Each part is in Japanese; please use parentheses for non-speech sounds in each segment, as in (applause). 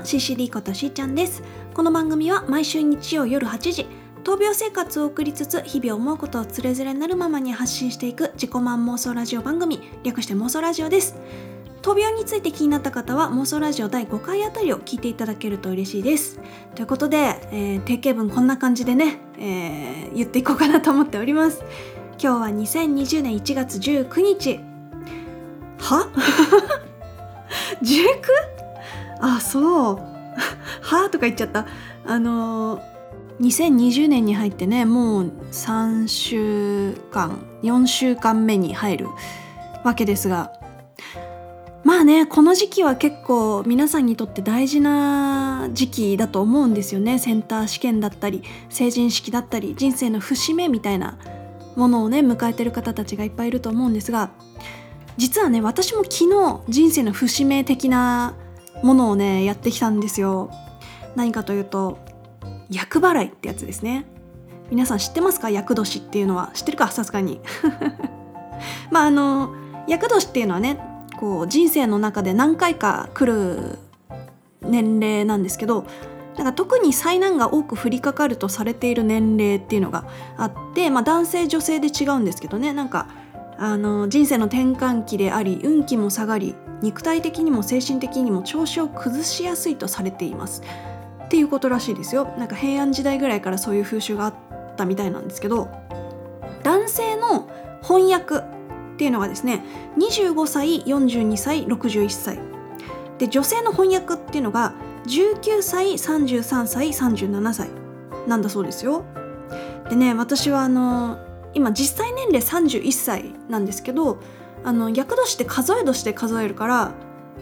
皆さんこんばんはシシリことしーちゃんですこの番組は毎週日曜夜8時闘病生活を送りつつ日々思うことをつれづれなるままに発信していく自己満妄想ラジオ番組略して妄想ラジオです。闘病について気になった方は妄想ラジオ第5回あたりを聞いていただけると嬉しいです。ということで、えー、定型文こんな感じでね、えー、言っていこうかなと思っております。今日は2020年1月19日。は？(laughs) 19? あそう。(laughs) はあとか言っちゃった。あの2020年に入ってねもう3週間4週間目に入るわけですが。まあねこの時期は結構皆さんにとって大事な時期だと思うんですよね。センター試験だったり成人式だったり人生の節目みたいなものをね迎えてる方たちがいっぱいいると思うんですが。実はね私も昨日人生の節目的なものをねやってきたんですよ。何かというと厄払いってやつですね。皆さん知ってますか？厄年っていうのは。知ってるか？さすがに。(laughs) まああの厄年っていうのはねこう人生の中で何回か来る年齢なんですけどなんか特に災難が多く降りかかるとされている年齢っていうのがあって、まあ、男性女性で違うんですけどね。なんかあの人生の転換期であり運気も下がり肉体的にも精神的にも調子を崩しやすいとされています。っていうことらしいですよ。なんか平安時代ぐらいからそういう風習があったみたいなんですけど男性の翻訳っていうのがですね25歳42歳61歳。で女性の翻訳っていうのが19歳33歳37歳なんだそうですよ。でね私はあの今実際年齢31歳なんですけどあの厄年って数え年で数えるから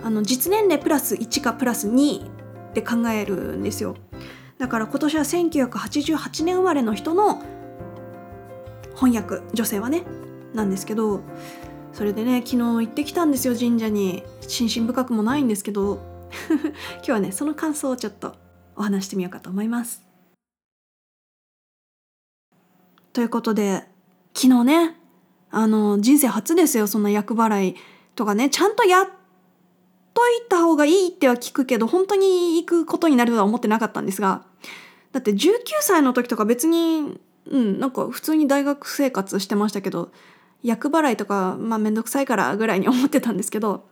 あの実年齢プラス1かプラス2って考えるんですよだから今年は1988年生まれの人の翻訳女性はねなんですけどそれでね昨日行ってきたんですよ神社に心身深くもないんですけど (laughs) 今日はねその感想をちょっとお話してみようかと思います。ということで昨日ねあの人生初ですよそんな厄払いとかね。ちゃんとやっといた方がいいっては聞くけど本当に行くことになるとは思ってなかったんですが。だって19歳の時とか別にうんなんか普通に大学生活してましたけど厄払いとかまあ面倒くさいからぐらいに思ってたんですけど。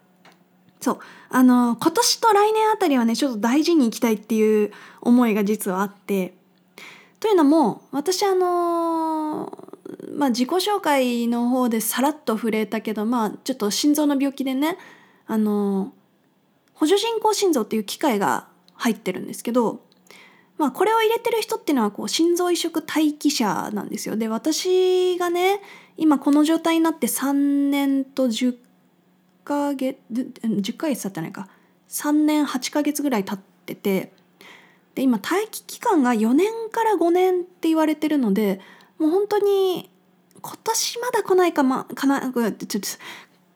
そうあの今年と来年あたりはねちょっと大事に行きたいっていう思いが実はあって。というのも私あのまあ自己紹介の方でさらっと触れたけどまあちょっと心臓の病気でねあの補助人工心臓っていう機械が入ってるんですけどまあこれを入れてる人っていうのはこう心臓移植待機者なんですよ。で私がね今この状態になって3年と10ヶ月10ヶ月経ってないか3年8ヶ月ぐらい経っててで今待機期間が4年から5年って言われてるのでもう本当に今年まだ来ないかまかなちょっと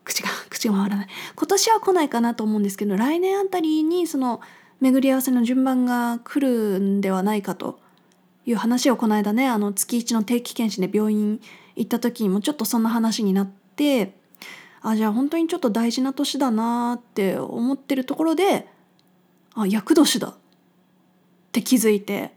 口が口が回らない。今年は来ないかなと思うんですけど来年あたりにその巡り合わせの順番が来るんではないかという話をこの間ねあの月1の定期検診で病院行った時にもちょっとそんな話になってあじゃあ本当にちょっと大事な年だなって思ってるところであ厄年だって気づいて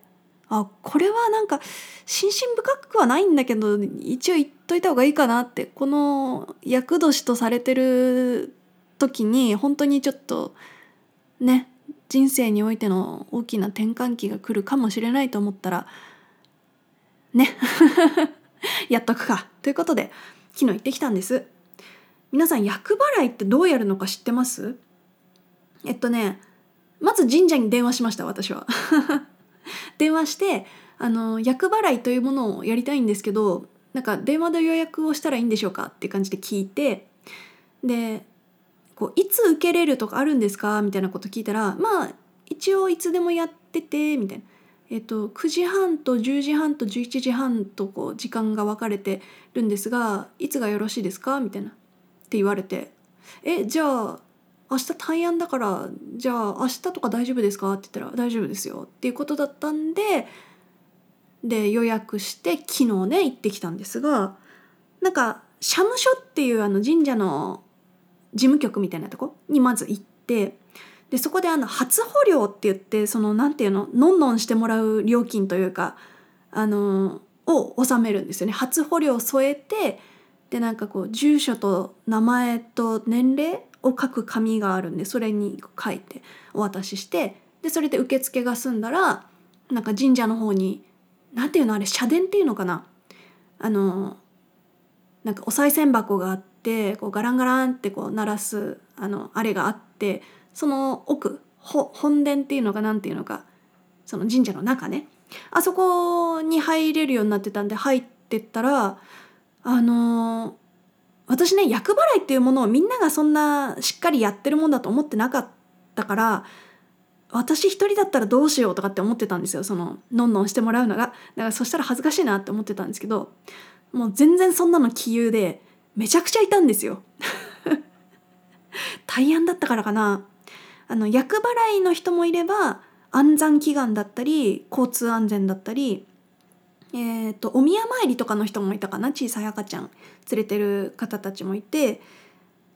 あこれはなんか心身深くはないんだけど一応言っといた方がいいかなって。この厄年とされてる時に本当にちょっとね人生においての大きな転換期が来るかもしれないと思ったらね (laughs) やっとくか。ということで昨日行ってきたんです。皆さん厄払いってどうやるのか知ってます？えっとねまず神社に電話しました私は。電話してあの厄払いというものをやりたいんですけどなんか電話で予約をしたらいいんでしょうかって感じで聞いてでこういつ受けれるとかあるんですか？みたいなこと聞いたらまあ一応いつでもやっててみたいな。えっと、9時半と10時半と11時半とこう時間が分かれてるんですがいつがよろしいですか？みたいな。って言われて「えじゃあ明日大安だからじゃあ明日とか大丈夫ですか?」って言ったら「大丈夫ですよ」っていうことだったんでで予約して昨日ね行ってきたんですがなんか社務所っていうあの神社の事務局みたいなとこ？にまず行ってでそこであの初保料って言ってそのなんていうの？のんのんしてもらう料金というかあのを納めるんですよね。初保料を添えてでなんかこう住所と名前と年齢を書く紙があるんでそれに書いてお渡ししてでそれで受付が済んだらなんか神社の方に何ていうのあれ社殿っていうのかな？あのなんかお賽銭箱があってこうガランガランってこう鳴らすあのあれがあってその奥本殿っていうのかなんていうのかその神社の中ね。あそこに入れるようになってたんで入ってったらあの私ね厄払いっていうものをみんながそんなしっかりやってるもんだと思ってなかったから私一人だったらどうしようとかって思ってたんですよ。そののんのんしてもらうのが。だからそしたら恥ずかしいなって思ってたんですけどもう全然そんなの杞憂でめちゃくちゃいたんですよ。(laughs) 大安だったからかな。あの厄払いの人もいれば安産祈願だったり交通安全だったりえーと、お宮参りとかの人もいたかな？小さい赤ちゃん連れてる方たちもいて。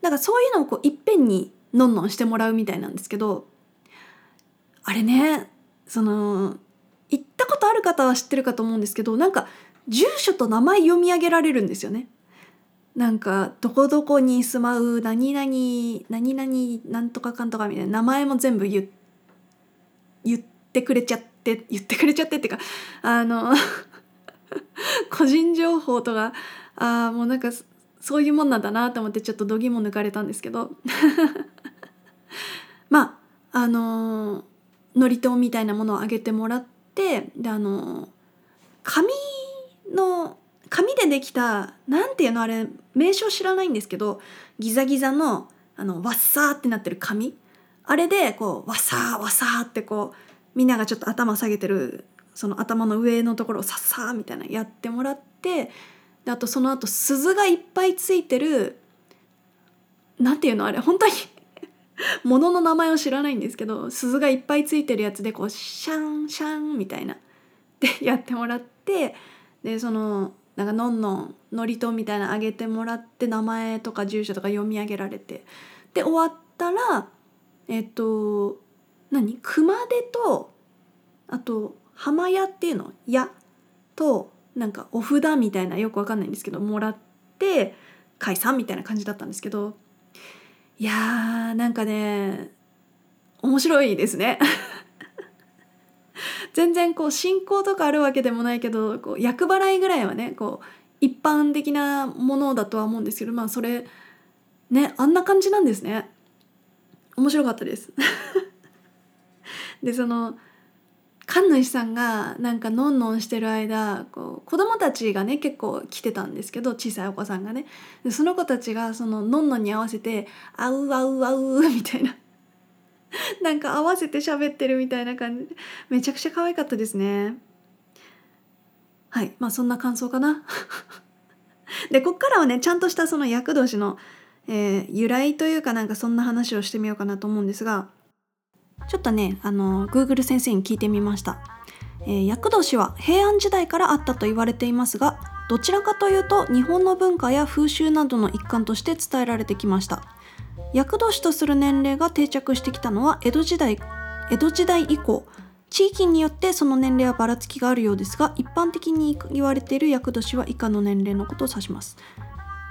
だかそういうのをこういっぺんにのんのんしてもらうみたいなんですけど。あれねその行ったことある方は知ってるかと思うんですけどなんか住所と名前読み上げられるんですよね。なんかどこどこに住まう何々何々なんとかかんとかみたいな名前も全部言ってくれちゃって言ってくれちゃってっていうかあの (laughs) 個人情報とかあもうなんかそういうもんなんだなと思ってちょっと度肝抜かれたんですけど。(laughs) まああの祝詞みたいなものをあげてもらってであの紙の紙でできたなんていうのあれ名称知らないんですけどギザギザのあのワッサーってなってる紙。あれでこうワッサーワッサーってこうみんながちょっと頭下げてるその頭の上のところをさっさーみたいなやってもらってであとその後鈴がいっぱいついてるなんていうのあれ本当に (laughs) 物の名前を知らないんですけど鈴がいっぱいついてるやつでこうシャンシャンみたいなでやってもらってでそのなんかのんのん祝詞みたいなあげてもらって名前とか住所とか読み上げられてで終わったらえっと何熊手とあと浜屋っていうの屋となんかお札みたいなよくわかんないんですけどもらって解散みたいな感じだったんですけどいやーなんかね面白いですね。(laughs) 全然こう信仰とかあるわけでもないけどこう厄払いぐらいはねこう一般的なものだとは思うんですけどまあそれねあんな感じなんですね。面白かったです。(laughs) でその神主さんがなんかのんのんしてる間こう子供たちがね結構来てたんですけど小さいお子さんがね。でその子たちがそののんのんに合わせて「あうあうあう」(laughs) みたいな。(laughs) なんか合わせて喋ってるみたいな感じ。めちゃくちゃ可愛かったですね。はい。まあそんな感想かな。(laughs) でこっからはねちゃんとしたその厄年の、えー、由来というかなんかそんな話をしてみようかなと思うんですがちょっとねあの Google 先生に聞いてみました、えー、厄年は平安時代からあったと言われていますがどちらかというと日本の文化や風習などの一環として伝えられてきました。厄年とする年齢が定着してきたのは江戸時代江戸時代以降地域によってその年齢はばらつきがあるようですが一般的に言われている厄年は以下の年齢のことを指します。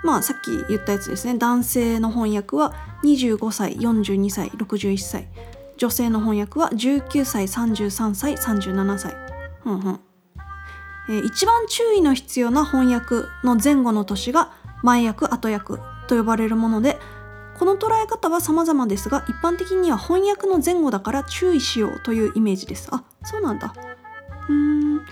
まあさっき言ったやつですね。男性の翻訳は25歳42歳61歳。女性の翻訳は19歳33歳37歳。ふんふん、えー、一番注意の必要な翻訳の前後の年が前訳後訳と呼ばれるものでこの捉え方は様々ですが一般的には翻訳の前後だから注意しようというイメージです。あそうなんだ。うーん。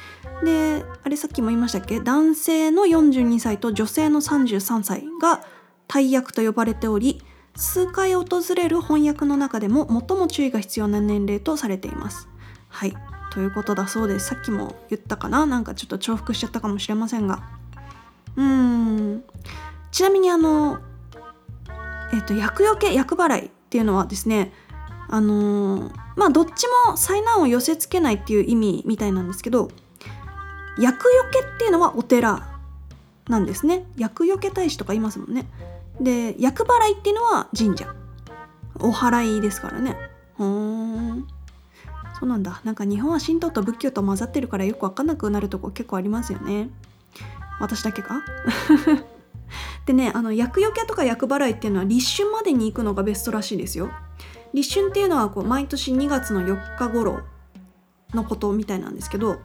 であれさっきも言いましたっけ？男性の42歳と女性の33歳が大役と呼ばれており数回訪れる翻訳の中でも最も注意が必要な年齢とされています。はい。ということだそうです。さっきも言ったかな？なんかちょっと重複しちゃったかもしれませんが。うーん。ちなみにあの、えっ、ー、と、厄除け、厄払いっていうのはですね、あのー、まあどっちも災難を寄せつけないっていう意味みたいなんですけど、厄除けっていうのはお寺なんですね。厄除け大使とか言いますもんね。で厄払いっていうのは神社。お祓いですからね。ふん。そうなんだ。なんか日本は神道と仏教と混ざってるからよく分かんなくなるとこ結構ありますよね。私だけか？(laughs) でねあの厄除けとか厄払いっていうのは立春までに行くのがベストらしいですよ。立春っていうのはこう毎年2月の4日頃のことみたいなんですけど。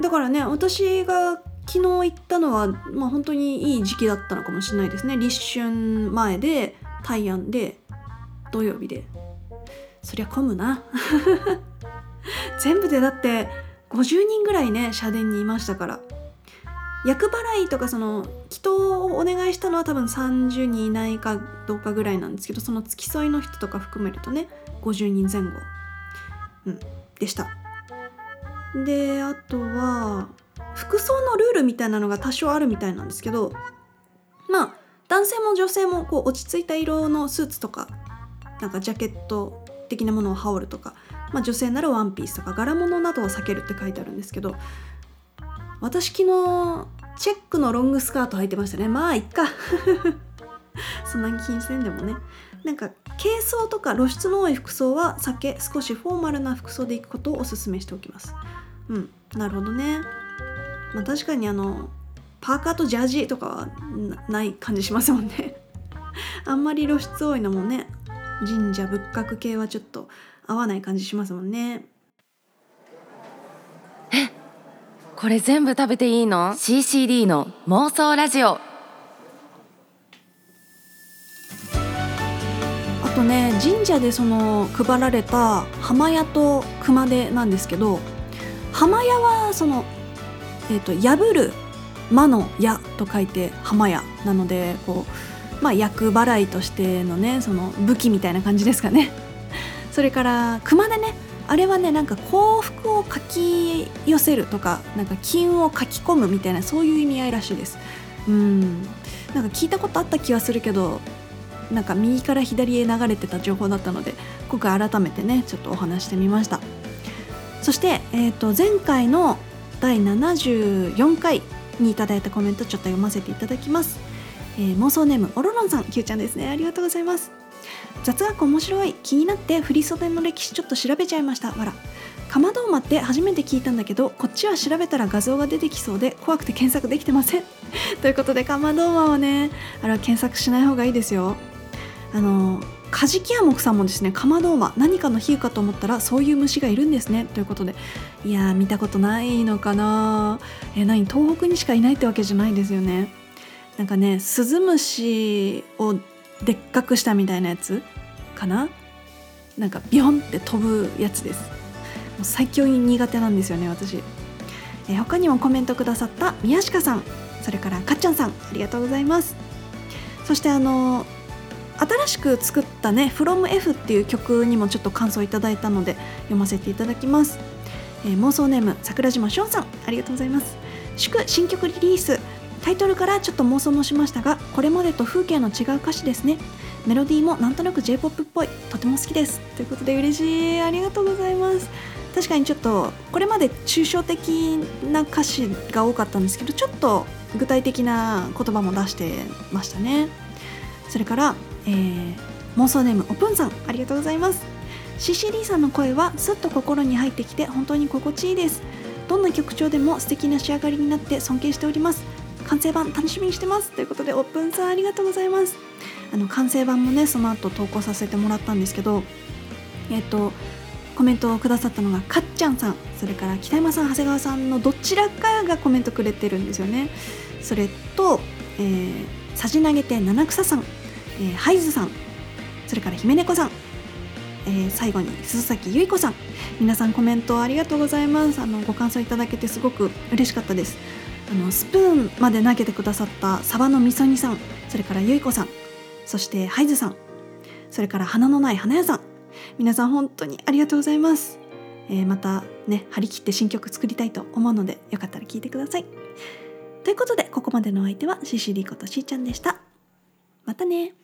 だからね私が昨日行ったのは、まあ、本当にいい時期だったのかもしれないですね。立春前で大安で土曜日で。そりゃ混むな。(laughs) 全部でだって50人ぐらいね社殿にいましたから。厄払いとかその祈祷をお願いしたのは多分30人いないかどうかぐらいなんですけどその付き添いの人とか含めるとね50人前後、うん、でした。であとは服装のルールみたいなのが多少あるみたいなんですけどまあ男性も女性もこう落ち着いた色のスーツとかなんかジャケット的なものを羽織るとか、まあ、女性ならワンピースとか柄物などを避けるって書いてあるんですけど私昨日チェックのロングスカート履いてましたね。まあいっか。(laughs) そんなに気にせんでもね。なんか軽装とか露出の多い服装は避け少しフォーマルな服装で行くことをおすすめしておきます。うん。なるほどね。まあ確かにあのパーカーとジャージとかはない感じしますもんね。(laughs) あんまり露出多いのもね神社仏閣系はちょっと合わない感じしますもんね。これ全部食べていいの ?CCD の妄想ラジオ。あとね神社でその配られた浜屋と熊手なんですけど浜屋はそのえ、ー、と破る魔の矢と書いて浜屋なのでこうまあ厄払いとしてのねその武器みたいな感じですかね。(laughs) それから熊手ね。あれはねなんか幸福をかき寄せるとかなんか金を書き込むみたいなそういう意味合いらしいです。うん。なんか聞いたことあった気はするけどなんか右から左へ流れてた情報だったので今回改めてねちょっとお話してみました。そして、えー、と前回の第74回にいただいたコメントちょっと読ませていただきます、えー、妄想ネームオロロンさん Q ちゃんですね。ありがとうございます。雑学面白い気になって振袖の歴史ちょっと調べちゃいました。わらかまどーマって初めて聞いたんだけどこっちは調べたら画像が出てきそうで怖くて検索できてません。(laughs) ということでかまどーマはねあれは検索しない方がいいですよ。あのカジキヤモクさんもですねかまどーマ何かの比喩かと思ったらそういう虫がいるんですねということでいや見たことないのかな。え何東北にしかいないってわけじゃないですよね。なんかねスズムシをでっかくしたみたいなやつかな？なんかビョンって飛ぶやつです。もう最強に苦手なんですよね私、え他にもコメントくださった宮鹿さんそれからかっちゃんさんありがとうございます。そしてあの新しく作ったね「FromF」っていう曲にもちょっと感想いただいたので読ませていただきます、えー、妄想ネーム桜島翔さんありがとうございます。祝新曲リリース。タイトルからちょっと妄想もしましたがこれまでと風景の違う歌詞ですね。メロディーもなんとなく J-POP っぽい。とても好きです。ということで嬉しい。ありがとうございます。確かにちょっとこれまで抽象的な歌詞が多かったんですけどちょっと具体的な言葉も出してましたね。それから、えー、妄想ネームおぷんさん。ありがとうございます。CCD さんの声はすっと心に入ってきて本当に心地いいです。どんな曲調でも素敵な仕上がりになって尊敬しております。完成版楽しみにしてます。ということでオープンさんありがとうございます。あの完成版もねその後投稿させてもらったんですけどえっ、とコメントをくださったのがかっちゃんさん。それから北山さん長谷川さんのどちらかがコメントくれてるんですよね。それと、えー、さじ投げて七草さん、えー、ハイズさんそれから姫猫さん、えー、最後に鈴崎由衣子さん皆さんコメントありがとうございます。あのご感想いただけてすごく嬉しかったです。あのスプーンまで投げてくださったサバのみそ煮さんそれからゆいこさんそしてハイズさんそれから花のない花屋さん皆さん本当にありがとうございます、えー、またね張り切って新曲作りたいと思うのでよかったら聴いてください。ということでここまでのお相手はシシリコとしーちゃんでした。またね。